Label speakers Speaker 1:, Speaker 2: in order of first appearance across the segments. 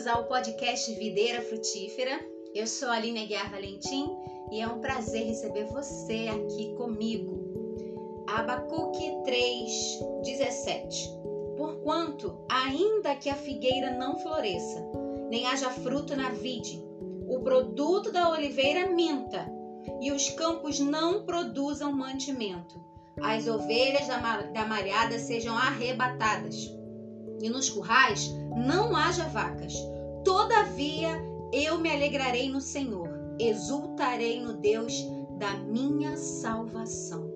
Speaker 1: Bem-vindos ao podcast Videira Frutífera. Eu sou a Aline Aguiar Valentim e é um prazer receber você aqui comigo. Abacuque 3, 17. Porquanto, ainda que a figueira não floresça, nem haja fruto na vide, o produto da oliveira minta, e os campos não produzam mantimento, as ovelhas da malhada sejam arrebatadas, e nos currais não haja vacas. Todavia eu me alegrarei no Senhor, exultarei no Deus da minha salvação.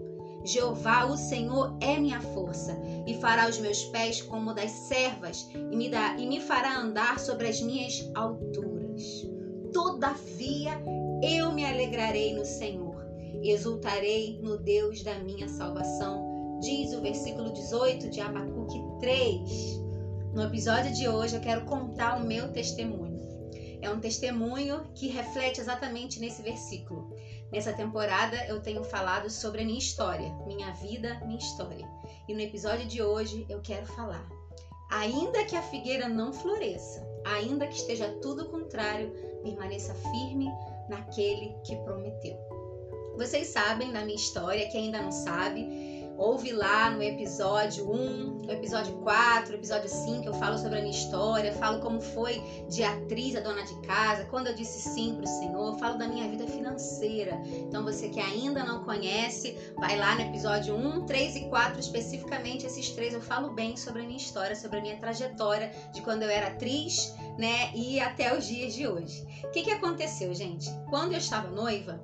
Speaker 1: Jeová, o Senhor, é minha força, e fará os meus pés como das servas, e me, dá, e me fará andar sobre as minhas alturas. Todavia eu me alegrarei no Senhor, exultarei no Deus da minha salvação, diz o versículo 18 de Abacuque 3. No episódio de hoje eu quero contar o meu testemunho. É um testemunho que reflete exatamente nesse versículo. Nessa temporada eu tenho falado sobre a minha história, minha vida, minha história. E no episódio de hoje eu quero falar. Ainda que a figueira não floresça, ainda que esteja tudo contrário, permaneça firme naquele que prometeu. Vocês sabem da minha história, que ainda não sabe, Ouve lá no episódio 1, no episódio 4, no episódio 5, eu falo sobre a minha história, falo como foi de atriz a dona de casa, quando eu disse sim para o Senhor, falo da minha vida financeira. Então você que ainda não conhece, vai lá no episódio 1, 3 e 4, especificamente esses três eu falo bem sobre a minha história, sobre a minha trajetória de quando eu era atriz, né, e até os dias de hoje. O que, que aconteceu, gente? Quando eu estava noiva,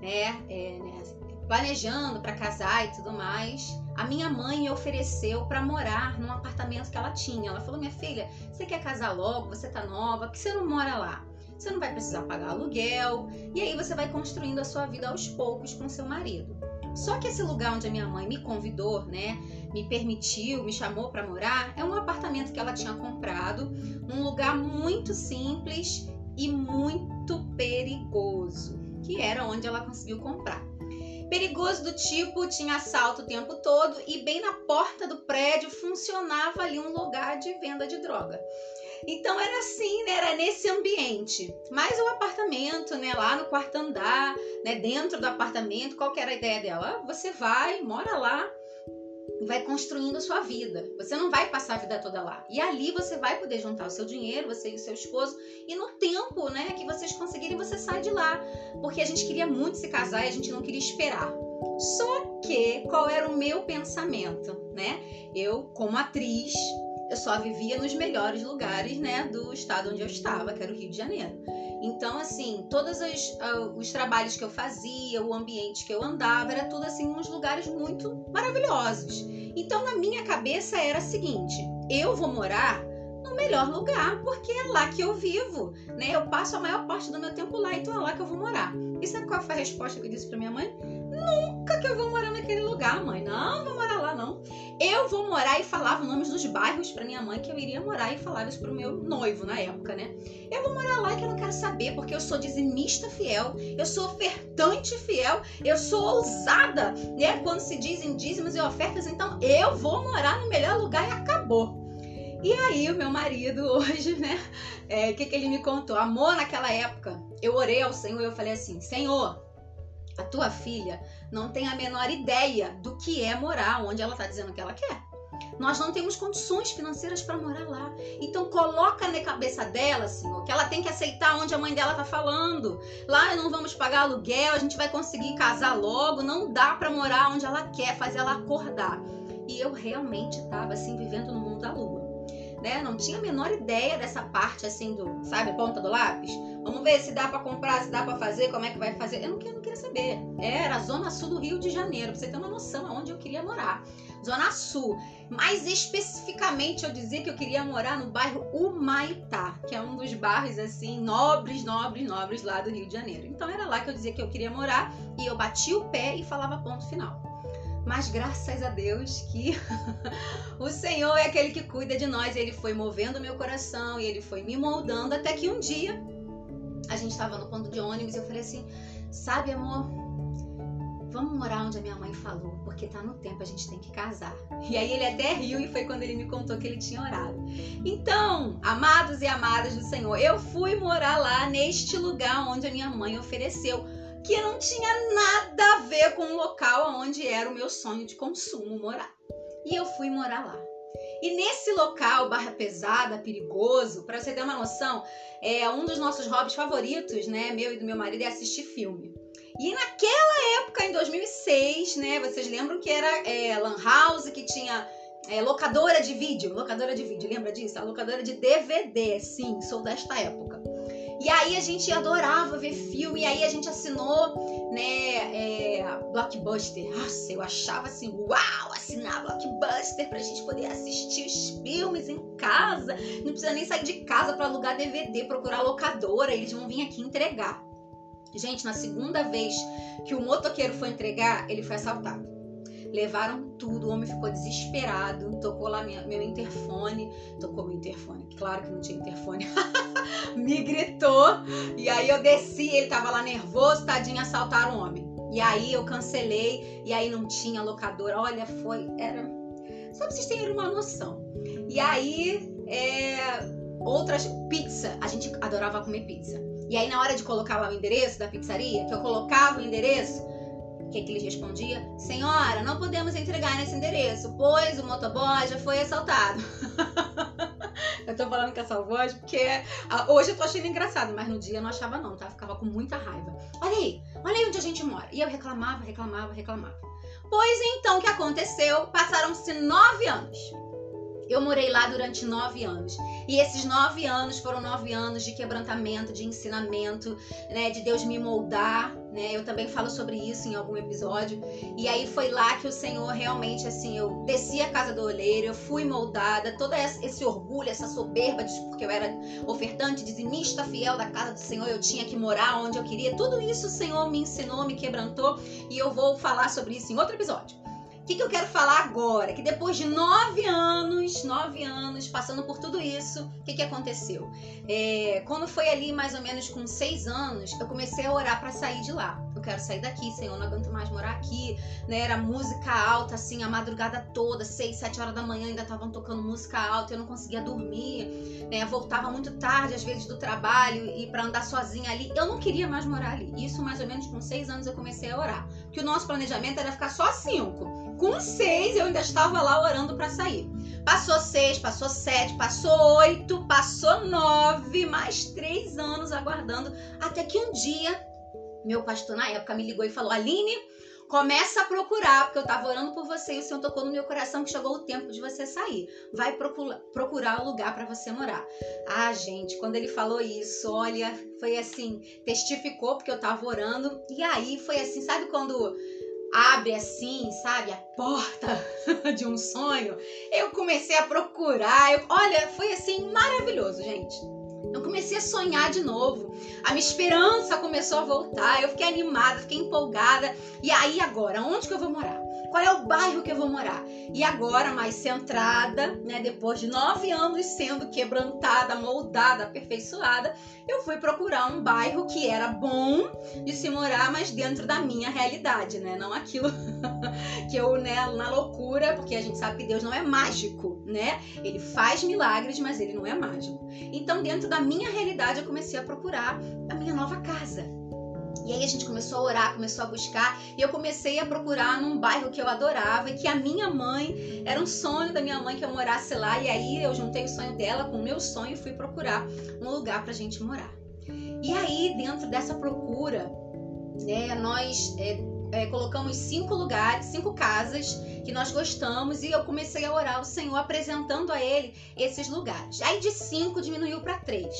Speaker 1: né, é, né planejando para casar e tudo mais, a minha mãe me ofereceu para morar num apartamento que ela tinha. Ela falou: "Minha filha, você quer casar logo? Você tá nova, que você não mora lá? Você não vai precisar pagar aluguel e aí você vai construindo a sua vida aos poucos com seu marido". Só que esse lugar onde a minha mãe me convidou, né, me permitiu, me chamou para morar, é um apartamento que ela tinha comprado, num lugar muito simples e muito perigoso, que era onde ela conseguiu comprar. Perigoso do tipo, tinha assalto o tempo todo e bem na porta do prédio funcionava ali um lugar de venda de droga. Então era assim, né? Era nesse ambiente. Mas o apartamento, né? Lá no quarto andar, né? Dentro do apartamento, qual que era a ideia dela? Você vai, mora lá, vai construindo a sua vida. Você não vai passar a vida toda lá. E ali você vai poder juntar o seu dinheiro, você e o seu esposo, e no tempo, né, que vocês conseguirem, você sai de lá. Porque a gente queria muito se casar e a gente não queria esperar. Só que qual era o meu pensamento, né? Eu, como atriz, eu só vivia nos melhores lugares, né, do estado onde eu estava, que era o Rio de Janeiro. Então, assim, todos os, uh, os trabalhos que eu fazia, o ambiente que eu andava, era tudo assim, uns lugares muito maravilhosos. Então, na minha cabeça era a seguinte: eu vou morar no melhor lugar, porque é lá que eu vivo, né? Eu passo a maior parte do meu tempo lá, então é lá que eu vou morar. E sabe qual foi a resposta que eu disse para minha mãe? Nunca que eu vou morar naquele lugar, mãe. Não, vou morar lá não. Eu vou morar e falava nomes dos bairros para minha mãe que eu iria morar e falava isso pro meu noivo na época, né? Eu vou morar lá que eu não quero saber, porque eu sou dizimista fiel, eu sou ofertante fiel, eu sou ousada, né? Quando se dizem dízimos e ofertas, então eu vou morar no melhor lugar e acabou. E aí, o meu marido hoje, né? O é, que, que ele me contou? Amor, naquela época, eu orei ao Senhor e eu falei assim: Senhor, a tua filha não tem a menor ideia do que é morar onde ela está dizendo que ela quer. Nós não temos condições financeiras para morar lá. Então coloca na cabeça dela, Senhor, que ela tem que aceitar onde a mãe dela está falando. Lá não vamos pagar aluguel, a gente vai conseguir casar logo, não dá para morar onde ela quer, fazer ela acordar. E eu realmente estava assim vivendo no mundo da lua né? Não tinha a menor ideia dessa parte assim do, sabe, ponta do lápis. Vamos ver se dá para comprar, se dá para fazer, como é que vai fazer. Eu não, eu não queria saber. Era a zona sul do Rio de Janeiro, pra você ter uma noção aonde eu queria morar. Zona Sul. Mais especificamente, eu dizia que eu queria morar no bairro Humaitá, que é um dos bairros assim nobres, nobres, nobres lá do Rio de Janeiro. Então era lá que eu dizia que eu queria morar e eu bati o pé e falava ponto final. Mas graças a Deus que o Senhor é aquele que cuida de nós. Ele foi movendo meu coração e ele foi me moldando até que um dia a gente estava no ponto de ônibus e eu falei assim: Sabe, amor, vamos morar onde a minha mãe falou, porque tá no tempo, a gente tem que casar. E aí ele até riu e foi quando ele me contou que ele tinha orado. Então, amados e amadas do Senhor, eu fui morar lá neste lugar onde a minha mãe ofereceu, que não tinha nada a ver com o local onde era o meu sonho de consumo morar. E eu fui morar lá. E nesse local, barra pesada, perigoso, para você ter uma noção, é um dos nossos hobbies favoritos, né, meu e do meu marido, é assistir filme. E naquela época, em 2006, né, vocês lembram que era é, Lan House, que tinha é, locadora de vídeo, locadora de vídeo, lembra disso? A locadora de DVD, sim, sou desta época. Aí a gente adorava ver filme, e aí a gente assinou, né, é, Blockbuster. Nossa, eu achava assim, uau, assinar Blockbuster pra gente poder assistir os filmes em casa. Não precisa nem sair de casa para alugar DVD, procurar locadora, eles vão vir aqui entregar. Gente, na segunda vez que o motoqueiro foi entregar, ele foi assaltado. Levaram tudo, o homem ficou desesperado, tocou lá minha, meu interfone, tocou meu interfone, claro que não tinha interfone, me gritou, e aí eu desci, ele tava lá nervoso, tadinho, assaltaram o homem. E aí eu cancelei, e aí não tinha locadora, olha, foi, era... Só pra vocês terem uma noção. E aí, é... outras, pizza, a gente adorava comer pizza. E aí, na hora de colocar lá o endereço da pizzaria, que eu colocava o endereço, o que, que ele respondia? Senhora, não podemos entregar nesse endereço, pois o motoboy já foi assaltado. eu tô falando com essa voz porque hoje eu tô achando engraçado, mas no dia eu não achava não, tá? Ficava com muita raiva. Olha aí, olha aí onde a gente mora. E eu reclamava, reclamava, reclamava. Pois então, o que aconteceu? Passaram-se nove anos. Eu morei lá durante nove anos. E esses nove anos foram nove anos de quebrantamento, de ensinamento, né? De Deus me moldar, né? Eu também falo sobre isso em algum episódio. E aí foi lá que o Senhor realmente, assim, eu desci a casa do olheiro, eu fui moldada, todo esse orgulho, essa soberba, porque eu era ofertante, dizimista fiel da casa do Senhor, eu tinha que morar onde eu queria. Tudo isso o Senhor me ensinou, me quebrantou. E eu vou falar sobre isso em outro episódio que, que eu quero falar agora? Que depois de nove anos, nove anos, passando por tudo isso, o que, que aconteceu? É, quando foi ali mais ou menos com seis anos, eu comecei a orar para sair de lá. Eu quero sair daqui, Senhor, não aguento mais morar aqui. Né? Era música alta, assim, a madrugada toda, seis, sete horas da manhã ainda estavam tocando música alta, eu não conseguia dormir. Né? Voltava muito tarde, às vezes, do trabalho e para andar sozinha ali. Eu não queria mais morar ali. Isso mais ou menos com seis anos eu comecei a orar. Que o nosso planejamento era ficar só cinco. Com seis, eu ainda estava lá orando para sair. Passou seis, passou sete, passou oito, passou nove, mais três anos aguardando, até que um dia, meu pastor na época me ligou e falou: Aline, começa a procurar, porque eu estava orando por você e o Senhor tocou no meu coração que chegou o tempo de você sair. Vai procura, procurar o lugar para você morar. Ah, gente, quando ele falou isso, olha, foi assim, testificou porque eu estava orando. E aí foi assim, sabe quando abre assim, sabe, a porta de um sonho, eu comecei a procurar. Eu, olha, foi assim maravilhoso, gente. Eu comecei a sonhar de novo. A minha esperança começou a voltar. Eu fiquei animada, fiquei empolgada. E aí agora, onde que eu vou morar? Qual é o bairro que eu vou morar. E agora, mais centrada, né, depois de nove anos sendo quebrantada, moldada, aperfeiçoada, eu fui procurar um bairro que era bom de se morar, mas dentro da minha realidade, né? Não aquilo que eu, né, na loucura, porque a gente sabe que Deus não é mágico, né? Ele faz milagres, mas ele não é mágico. Então, dentro da minha realidade, eu comecei a procurar a minha nova casa. E aí a gente começou a orar, começou a buscar, e eu comecei a procurar num bairro que eu adorava e que a minha mãe, era um sonho da minha mãe que eu morasse lá, e aí eu juntei o sonho dela com o meu sonho e fui procurar um lugar pra gente morar. E aí, dentro dessa procura, né, nós é, é, colocamos cinco lugares, cinco casas que nós gostamos e eu comecei a orar ao Senhor apresentando a Ele esses lugares. Aí de cinco diminuiu para três.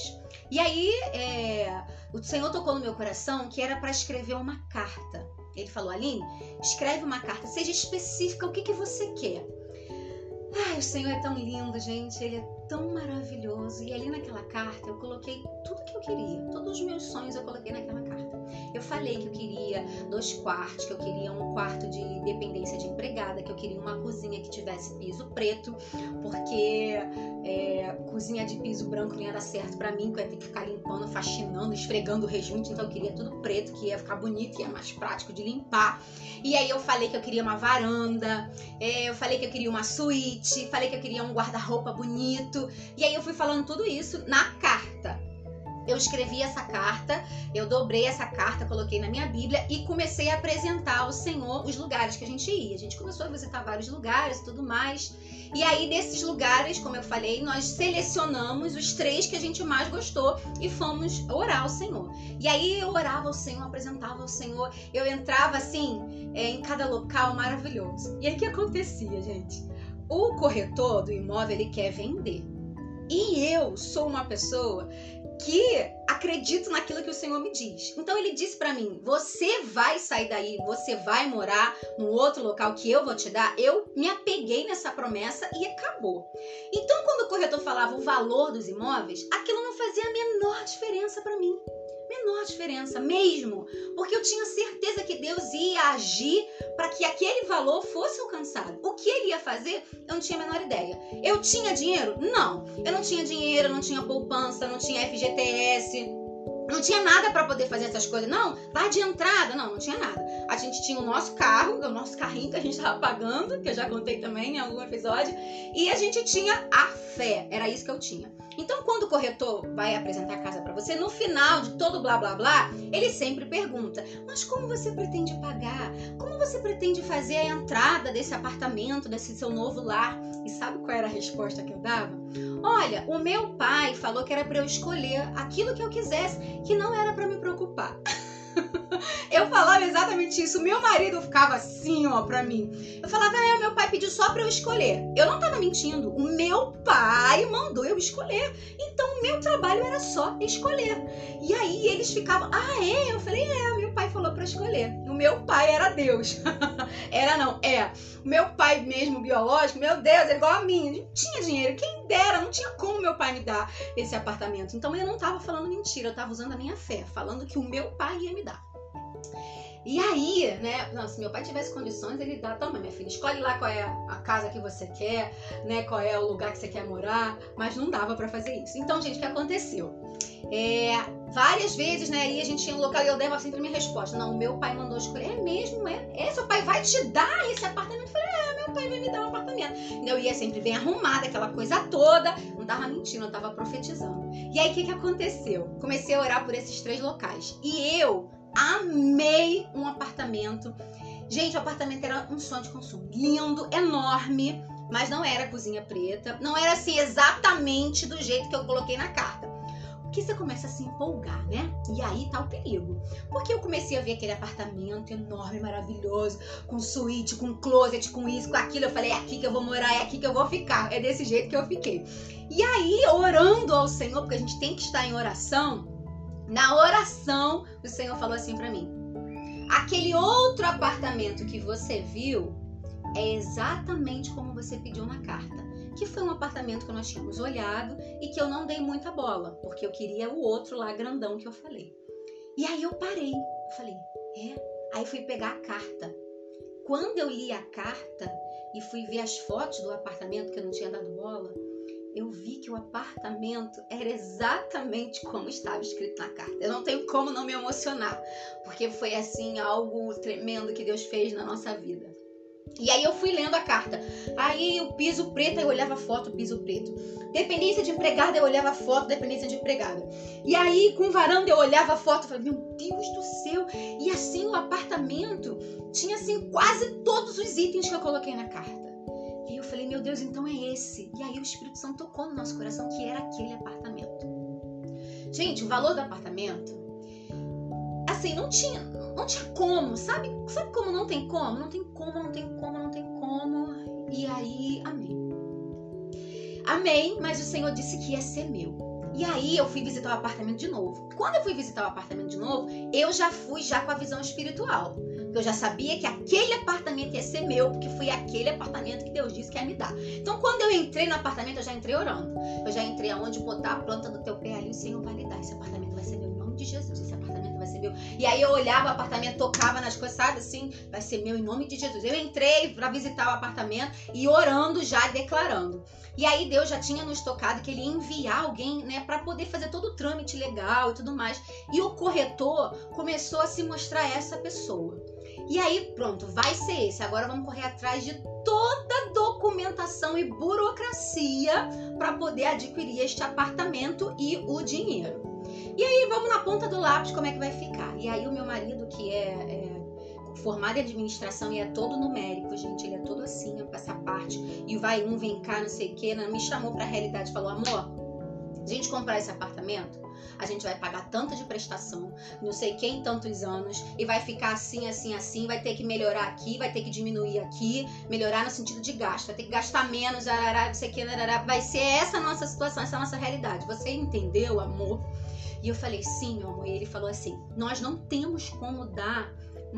Speaker 1: E aí é, o Senhor tocou no meu coração que era para escrever uma carta. Ele falou, Aline, escreve uma carta, seja específica o que, que você quer. Ai, o Senhor é tão lindo, gente, Ele é tão maravilhoso. E ali naquela carta eu coloquei tudo que eu queria, todos os meus sonhos eu coloquei naquela carta. Eu falei que eu queria dois quartos, que eu queria um quarto de dependência de empregada, que eu queria uma cozinha que tivesse piso preto, porque é, cozinha de piso branco não dar certo para mim, que eu ia ter que ficar limpando, faxinando, esfregando o rejunte, então eu queria tudo preto, que ia ficar bonito, ia mais prático de limpar. E aí eu falei que eu queria uma varanda, é, eu falei que eu queria uma suíte, falei que eu queria um guarda-roupa bonito. E aí eu fui falando tudo isso na carta. Eu escrevi essa carta, eu dobrei essa carta, coloquei na minha Bíblia e comecei a apresentar ao Senhor os lugares que a gente ia. A gente começou a visitar vários lugares e tudo mais. E aí, desses lugares, como eu falei, nós selecionamos os três que a gente mais gostou e fomos orar ao Senhor. E aí eu orava ao Senhor, apresentava ao Senhor, eu entrava assim é, em cada local maravilhoso. E aí o que acontecia, gente? O corretor do imóvel ele quer vender. E eu sou uma pessoa que acredito naquilo que o Senhor me diz. Então ele disse para mim: "Você vai sair daí, você vai morar no outro local que eu vou te dar". Eu me apeguei nessa promessa e acabou. Então quando o corretor falava o valor dos imóveis, aquilo não fazia a menor diferença para mim menor diferença mesmo, porque eu tinha certeza que Deus ia agir para que aquele valor fosse alcançado. O que ele ia fazer, eu não tinha a menor ideia. Eu tinha dinheiro? Não. Eu não tinha dinheiro, não tinha poupança, não tinha FGTS, não tinha nada para poder fazer essas coisas. Não, lá de entrada, não, não tinha nada. A gente tinha o nosso carro, o nosso carrinho que a gente estava pagando, que eu já contei também em algum episódio, e a gente tinha a fé. Era isso que eu tinha. Então, quando o corretor vai apresentar a casa para você, no final de todo blá blá blá, ele sempre pergunta: Mas como você pretende pagar? Como você pretende fazer a entrada desse apartamento, desse seu novo lar? E sabe qual era a resposta que eu dava? Olha, o meu pai falou que era para eu escolher aquilo que eu quisesse, que não era para me preocupar. eu falava exatamente isso. Meu marido ficava assim, ó, pra mim. Eu falava, é, meu pai pediu só pra eu escolher. Eu não tava mentindo. O meu pai mandou eu escolher. Então, o meu trabalho era só escolher. E aí, eles ficavam, ah, é? Eu falei, é, meu pai falou pra escolher. O meu pai era Deus. era não, é. O meu pai mesmo, biológico, meu Deus, é igual a mim. Não tinha dinheiro. Quem dera, não tinha como meu pai me dar esse apartamento. Então, eu não tava falando mentira. Eu tava usando a minha fé, falando que o meu pai ia me dar. E aí, né? Não, se meu pai tivesse condições, ele dá, toma, minha filha, escolhe lá qual é a casa que você quer, né? Qual é o lugar que você quer morar, mas não dava para fazer isso. Então, gente, o que aconteceu? É, várias vezes, né? Aí a gente tinha um local e eu dava sempre a minha resposta. Não, meu pai mandou escolher. É mesmo? É? é? Seu pai vai te dar esse apartamento? Eu falei, é, meu pai vai me dar um apartamento. Eu ia sempre bem arrumada, aquela coisa toda. Não tava mentindo, eu tava profetizando. E aí, o que, que aconteceu? Comecei a orar por esses três locais. E eu amei um apartamento. Gente, o apartamento era um sonho de consumo. Lindo, enorme, mas não era cozinha preta. Não era assim exatamente do jeito que eu coloquei na carta. Que você começa a se empolgar, né? E aí tá o perigo. Porque eu comecei a ver aquele apartamento enorme, maravilhoso, com suíte, com closet, com isso, com aquilo. Eu falei, é aqui que eu vou morar, é aqui que eu vou ficar. É desse jeito que eu fiquei. E aí, orando ao Senhor, porque a gente tem que estar em oração, na oração, o Senhor falou assim para mim: aquele outro apartamento que você viu é exatamente como você pediu na carta. Que foi um apartamento que nós tínhamos olhado e que eu não dei muita bola, porque eu queria o outro lá grandão que eu falei. E aí eu parei, eu falei, é? Aí fui pegar a carta. Quando eu li a carta e fui ver as fotos do apartamento que eu não tinha dado bola, eu vi que o apartamento era exatamente como estava escrito na carta. Eu não tenho como não me emocionar, porque foi assim algo tremendo que Deus fez na nossa vida. E aí eu fui lendo a carta. Aí o piso preto, eu olhava a foto, piso preto. Dependência de empregada, eu olhava a foto, dependência de empregada. E aí com varanda eu olhava a foto, falei, meu Deus do céu. E assim o apartamento tinha assim quase todos os itens que eu coloquei na carta. Eu falei, meu Deus, então é esse. E aí o Espírito Santo tocou no nosso coração que era aquele apartamento. Gente, o valor do apartamento, assim, não tinha, não tinha como, sabe? Sabe como não tem como? Não tem como, não tem como, não tem como. E aí, amém. Amém, mas o Senhor disse que ia ser meu. E aí eu fui visitar o apartamento de novo. Quando eu fui visitar o apartamento de novo, eu já fui já com a visão espiritual. Porque eu já sabia que aquele apartamento ia ser meu, porque foi aquele apartamento que Deus disse que ia me dar. Então, quando eu entrei no apartamento, eu já entrei orando. Eu já entrei aonde botar a planta do teu pé ali, o Senhor vai lhe dar. Esse apartamento vai ser meu em nome de Jesus. Esse apartamento vai ser meu. E aí eu olhava o apartamento, tocava nas coisas, sabe assim? Vai ser meu em nome de Jesus. Eu entrei para visitar o apartamento e orando já, declarando. E aí Deus já tinha nos tocado que ele ia enviar alguém, né, para poder fazer todo o trâmite legal e tudo mais. E o corretor começou a se mostrar essa pessoa. E aí, pronto, vai ser esse. Agora vamos correr atrás de toda a documentação e burocracia para poder adquirir este apartamento e o dinheiro. E aí, vamos na ponta do lápis como é que vai ficar. E aí, o meu marido, que é, é formado em administração e é todo numérico, gente, ele é todo assim, essa parte. E vai um, vem cá, não sei o quê, me chamou para a realidade, falou: amor, a gente comprar esse apartamento, a gente vai pagar tanto de prestação, não sei quem tantos anos, e vai ficar assim, assim, assim, vai ter que melhorar aqui, vai ter que diminuir aqui, melhorar no sentido de gasto, vai ter que gastar menos, arará, não sei o que, arará, vai ser essa a nossa situação, essa a nossa realidade. Você entendeu, amor? E eu falei, sim, meu amor. E ele falou assim: nós não temos como dar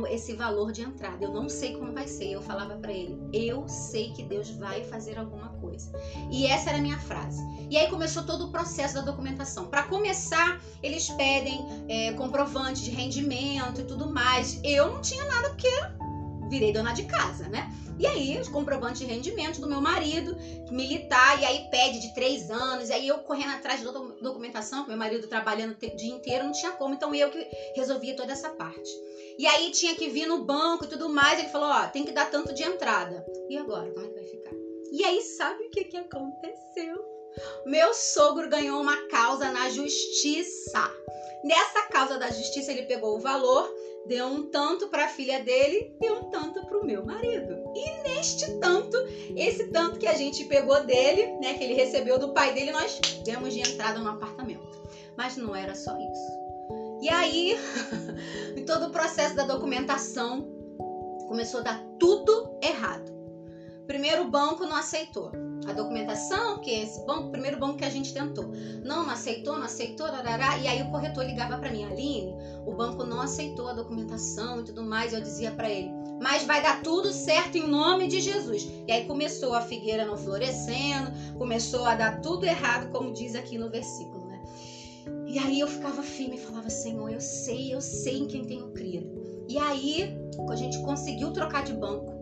Speaker 1: esse valor de entrada. Eu não sei como vai ser. Eu falava para ele: eu sei que Deus vai fazer alguma coisa. E essa era a minha frase. E aí começou todo o processo da documentação. Para começar, eles pedem é, comprovante de rendimento e tudo mais. Eu não tinha nada porque virei dona de casa, né? E aí, os comprovantes de rendimento do meu marido, militar, e aí pede de três anos, e aí eu correndo atrás da documentação, meu marido trabalhando o dia inteiro, não tinha como, então eu que resolvia toda essa parte. E aí tinha que vir no banco e tudo mais. Ele falou: Ó, tem que dar tanto de entrada. E agora? Como é que vai ficar? E aí, sabe o que, que aconteceu? Meu sogro ganhou uma causa na justiça. Nessa causa da justiça, ele pegou o valor, deu um tanto para a filha dele e um tanto para o meu marido. E neste tanto, esse tanto que a gente pegou dele, né, que ele recebeu do pai dele, nós demos de entrada no apartamento. Mas não era só isso. E aí, em todo o processo da documentação, começou a dar tudo errado. Primeiro, o banco não aceitou a documentação, que é esse banco, primeiro banco que a gente tentou. Não, não aceitou, não aceitou, rarará. e aí o corretor ligava para mim, Aline, o banco não aceitou a documentação e tudo mais, eu dizia para ele, mas vai dar tudo certo em nome de Jesus. E aí começou a figueira não florescendo, começou a dar tudo errado, como diz aqui no versículo. E aí eu ficava firme e falava, Senhor, eu sei, eu sei em quem tenho crido. E aí a gente conseguiu trocar de banco.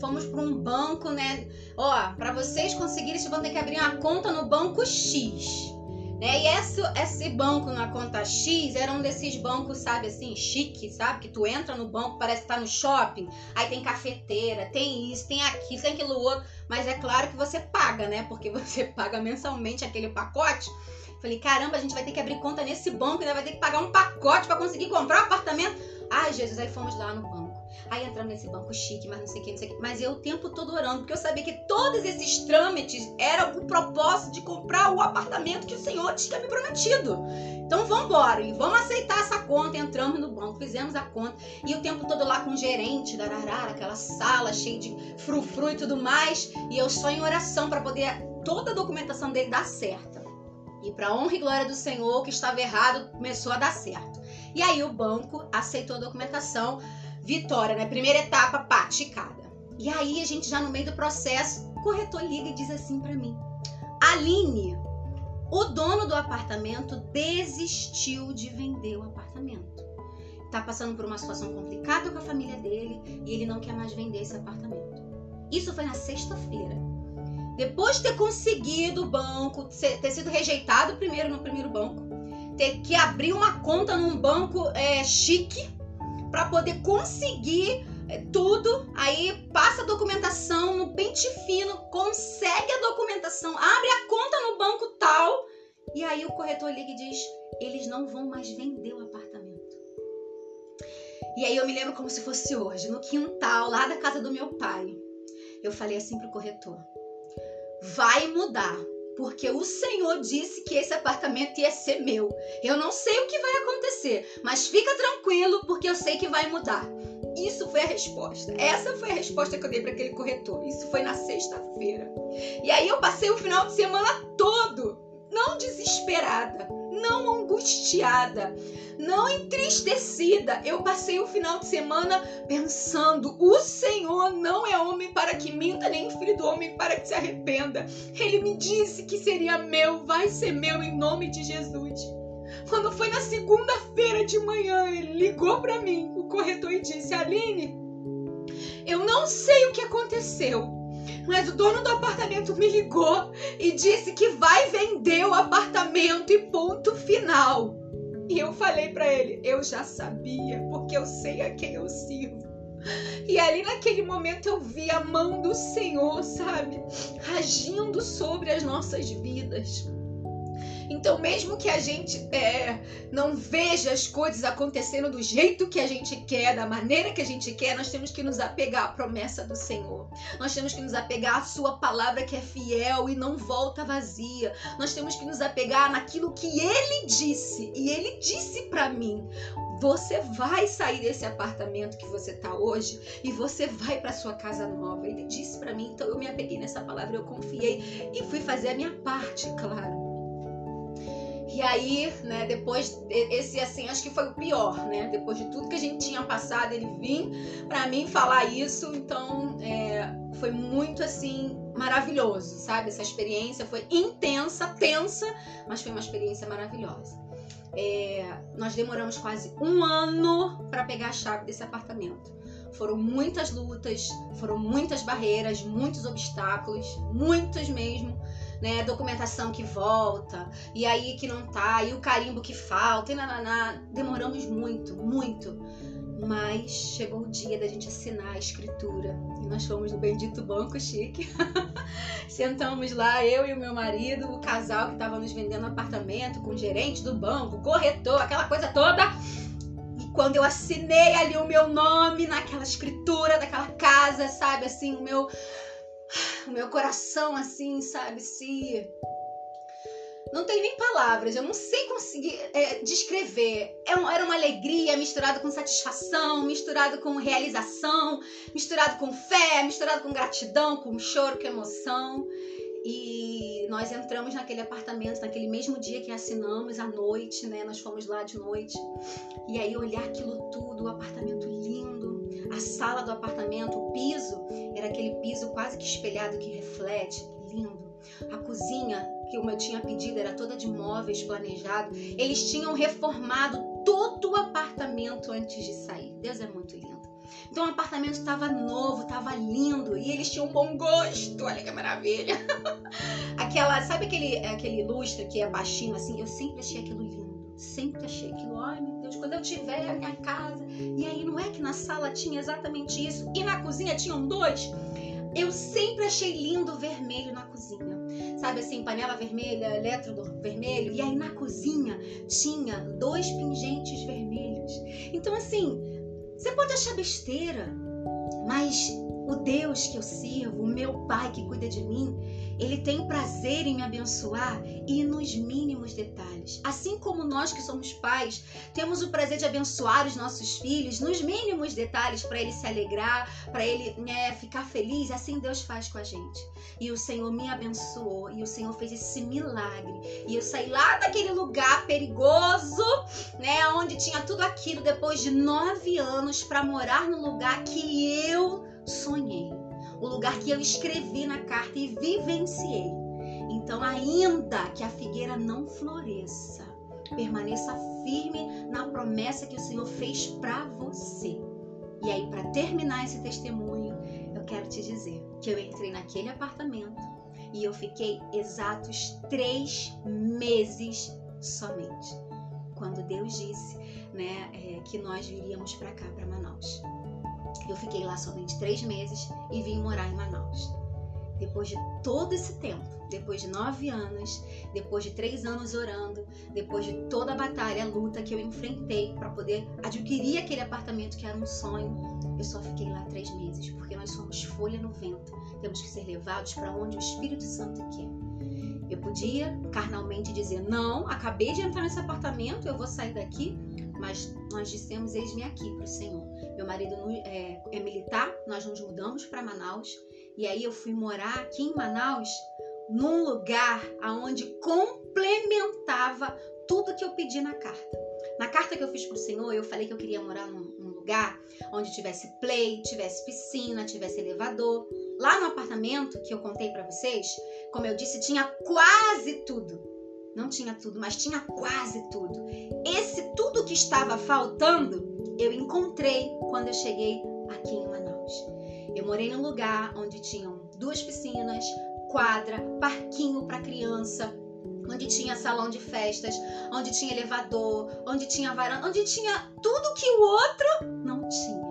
Speaker 1: Fomos para um banco, né? Ó, para vocês conseguirem, vocês vão ter que abrir uma conta no banco X. Né? E esse, esse banco na conta X era um desses bancos, sabe, assim, chique, sabe? Que tu entra no banco, parece que tá no shopping, aí tem cafeteira, tem isso, tem aquilo, tem aquilo outro. Mas é claro que você paga, né? Porque você paga mensalmente aquele pacote. Falei, caramba, a gente vai ter que abrir conta nesse banco, ainda vai ter que pagar um pacote para conseguir comprar um apartamento. Ai, Jesus, aí fomos lá no banco. Aí entramos nesse banco chique, mas não sei o que, não sei o que. Mas eu o tempo todo orando, porque eu sabia que todos esses trâmites eram o propósito de comprar o apartamento que o Senhor tinha me prometido. Então vamos embora e vamos aceitar essa conta. Entramos no banco, fizemos a conta. E o tempo todo lá com o gerente da Ararara, aquela sala cheia de frufru e tudo mais. E eu só em oração para poder toda a documentação dele dar certa. E para honra e glória do Senhor, o que estava errado começou a dar certo. E aí o banco aceitou a documentação, vitória, né? Primeira etapa, pá. E aí a gente já no meio do processo, o corretor liga e diz assim para mim: Aline, o dono do apartamento desistiu de vender o apartamento. Tá passando por uma situação complicada com a família dele e ele não quer mais vender esse apartamento. Isso foi na sexta-feira. Depois de ter conseguido o banco, ter sido rejeitado primeiro no primeiro banco, ter que abrir uma conta num banco é, chique para poder conseguir é, tudo, aí passa a documentação no pente fino, consegue a documentação, abre a conta no banco tal, e aí o corretor liga e diz: eles não vão mais vender o apartamento. E aí eu me lembro como se fosse hoje, no quintal lá da casa do meu pai. Eu falei assim pro corretor: vai mudar. Porque o Senhor disse que esse apartamento ia ser meu. Eu não sei o que vai acontecer, mas fica tranquilo, porque eu sei que vai mudar. Isso foi a resposta. Essa foi a resposta que eu dei para aquele corretor. Isso foi na sexta-feira. E aí eu passei o final de semana todo, não desesperada, não angustiada, não entristecida. Eu passei o final de semana pensando: o Senhor não é homem para que minta, nem filho do homem para que se arrependa. Ele me disse que seria meu, vai ser meu em nome de Jesus. Quando foi na segunda-feira de manhã, ele ligou para mim, o corretor, e disse: Aline, eu não sei o que aconteceu, mas o dono do apartamento me ligou e disse que vai vender o apartamento e ponto final. E eu falei para ele: eu já sabia, porque eu sei a quem eu sirvo. E ali naquele momento eu vi a mão do Senhor, sabe, agindo sobre as nossas vidas. Então, mesmo que a gente é, não veja as coisas acontecendo do jeito que a gente quer, da maneira que a gente quer, nós temos que nos apegar à promessa do Senhor. Nós temos que nos apegar à Sua palavra que é fiel e não volta vazia. Nós temos que nos apegar naquilo que Ele disse. E Ele disse para mim: você vai sair desse apartamento que você tá hoje e você vai para sua casa nova. Ele disse para mim, então eu me apeguei nessa palavra, eu confiei e fui fazer a minha parte, claro. E aí, né, depois, esse assim, acho que foi o pior, né? Depois de tudo que a gente tinha passado, ele vir para mim falar isso, então é, foi muito assim, maravilhoso, sabe? Essa experiência foi intensa, tensa, mas foi uma experiência maravilhosa. É, nós demoramos quase um ano para pegar a chave desse apartamento. Foram muitas lutas, foram muitas barreiras, muitos obstáculos, muitos mesmo né? Documentação que volta, e aí que não tá, e o carimbo que falta, e nananá. Demoramos muito, muito. Mas chegou o dia da gente assinar a escritura. E nós fomos no bendito banco chique. Sentamos lá, eu e o meu marido, o casal que estava nos vendendo apartamento, com o gerente do banco, corretor, aquela coisa toda. E quando eu assinei ali o meu nome naquela escritura daquela casa, sabe, assim, o meu meu coração, assim, sabe, se. Não tem nem palavras, eu não sei conseguir é, descrever. É era uma alegria misturada com satisfação, misturado com realização, misturado com fé, misturado com gratidão, com choro, com emoção. E nós entramos naquele apartamento naquele mesmo dia que assinamos à noite, né? Nós fomos lá de noite. E aí olhar aquilo tudo, o apartamento lindo, a sala do apartamento, o piso, era aquele piso quase que espelhado que reflete, lindo. A cozinha que eu tinha pedido era toda de móveis planejado. Eles tinham reformado todo o apartamento antes de sair. Deus é muito lindo. Então o apartamento estava novo, estava lindo e eles tinham um bom gosto. Olha que maravilha. Aquela, sabe aquele aquele lustre que é baixinho assim? Eu sempre achei aquilo lindo. Sempre achei aquilo, ai Deus, quando eu tiver a minha casa. E aí não é que na sala tinha exatamente isso e na cozinha tinham dois. Eu sempre achei lindo vermelho na cozinha. Sabe assim, panela vermelha, elétrodo vermelho. E aí na cozinha tinha dois pingentes vermelhos. Então, assim, você pode achar besteira, mas o Deus que eu sirvo, o meu Pai que cuida de mim, ele tem prazer em me abençoar e nos mínimos detalhes. Assim como nós que somos pais, temos o prazer de abençoar os nossos filhos nos mínimos detalhes para ele se alegrar, para ele né, ficar feliz, assim Deus faz com a gente. E o Senhor me abençoou e o Senhor fez esse milagre. E eu saí lá daquele lugar perigoso, né, onde tinha tudo aquilo depois de nove anos para morar no lugar que eu sonhei o lugar que eu escrevi na carta e vivenciei. Então, ainda que a figueira não floresça, permaneça firme na promessa que o Senhor fez para você. E aí, para terminar esse testemunho, eu quero te dizer que eu entrei naquele apartamento e eu fiquei exatos três meses somente. Quando Deus disse né, é, que nós viríamos para cá, para Manaus. Eu fiquei lá somente três meses e vim morar em Manaus. Depois de todo esse tempo, depois de nove anos, depois de três anos orando, depois de toda a batalha, a luta que eu enfrentei para poder adquirir aquele apartamento que era um sonho, eu só fiquei lá três meses, porque nós somos folha no vento. Temos que ser levados para onde o Espírito Santo quer. Eu podia carnalmente dizer: não, acabei de entrar nesse apartamento, eu vou sair daqui, mas nós dissemos: eis-me aqui para o Senhor. Meu marido é, é militar, nós nos mudamos para Manaus e aí eu fui morar aqui em Manaus num lugar aonde complementava tudo que eu pedi na carta. Na carta que eu fiz pro Senhor, eu falei que eu queria morar num, num lugar onde tivesse play, tivesse piscina, tivesse elevador. Lá no apartamento que eu contei para vocês, como eu disse, tinha quase tudo. Não tinha tudo, mas tinha quase tudo. Esse tudo que estava faltando, eu encontrei quando eu cheguei aqui em Manaus. Eu morei num lugar onde tinham duas piscinas, quadra, parquinho para criança, onde tinha salão de festas, onde tinha elevador, onde tinha varanda, onde tinha tudo que o outro não tinha.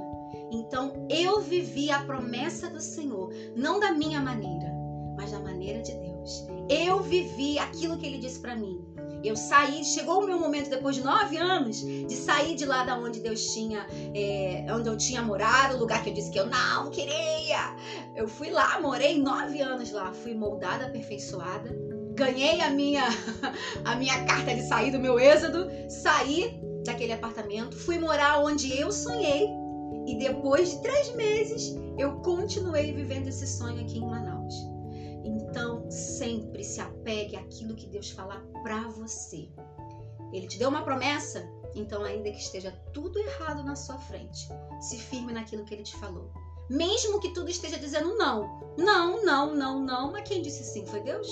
Speaker 1: Então eu vivi a promessa do Senhor, não da minha maneira, mas da maneira de Deus. Eu vivi aquilo que Ele disse para mim. Eu saí, chegou o meu momento depois de nove anos de sair de lá da onde Deus tinha, é, onde eu tinha morado, o lugar que eu disse que eu não queria. Eu fui lá, morei nove anos lá, fui moldada, aperfeiçoada, ganhei a minha, a minha carta de sair do meu êxodo, saí daquele apartamento, fui morar onde eu sonhei e depois de três meses eu continuei vivendo esse sonho aqui em Manaus. Então, sempre se apegue àquilo que Deus falar para você. Ele te deu uma promessa, então, ainda que esteja tudo errado na sua frente, se firme naquilo que ele te falou. Mesmo que tudo esteja dizendo não, não, não, não, não, mas quem disse sim foi Deus?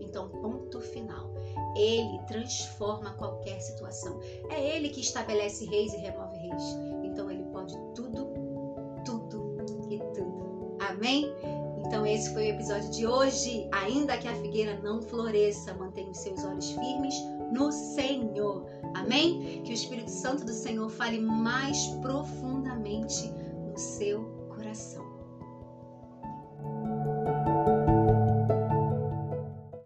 Speaker 1: Então, ponto final. Ele transforma qualquer situação. É ele que estabelece reis e remove reis. Então, ele pode tudo, tudo e tudo. Amém? Então, esse foi o episódio de hoje. Ainda que a figueira não floresça, mantenha os seus olhos firmes no Senhor. Amém? Que o Espírito Santo do Senhor fale mais profundamente no seu coração.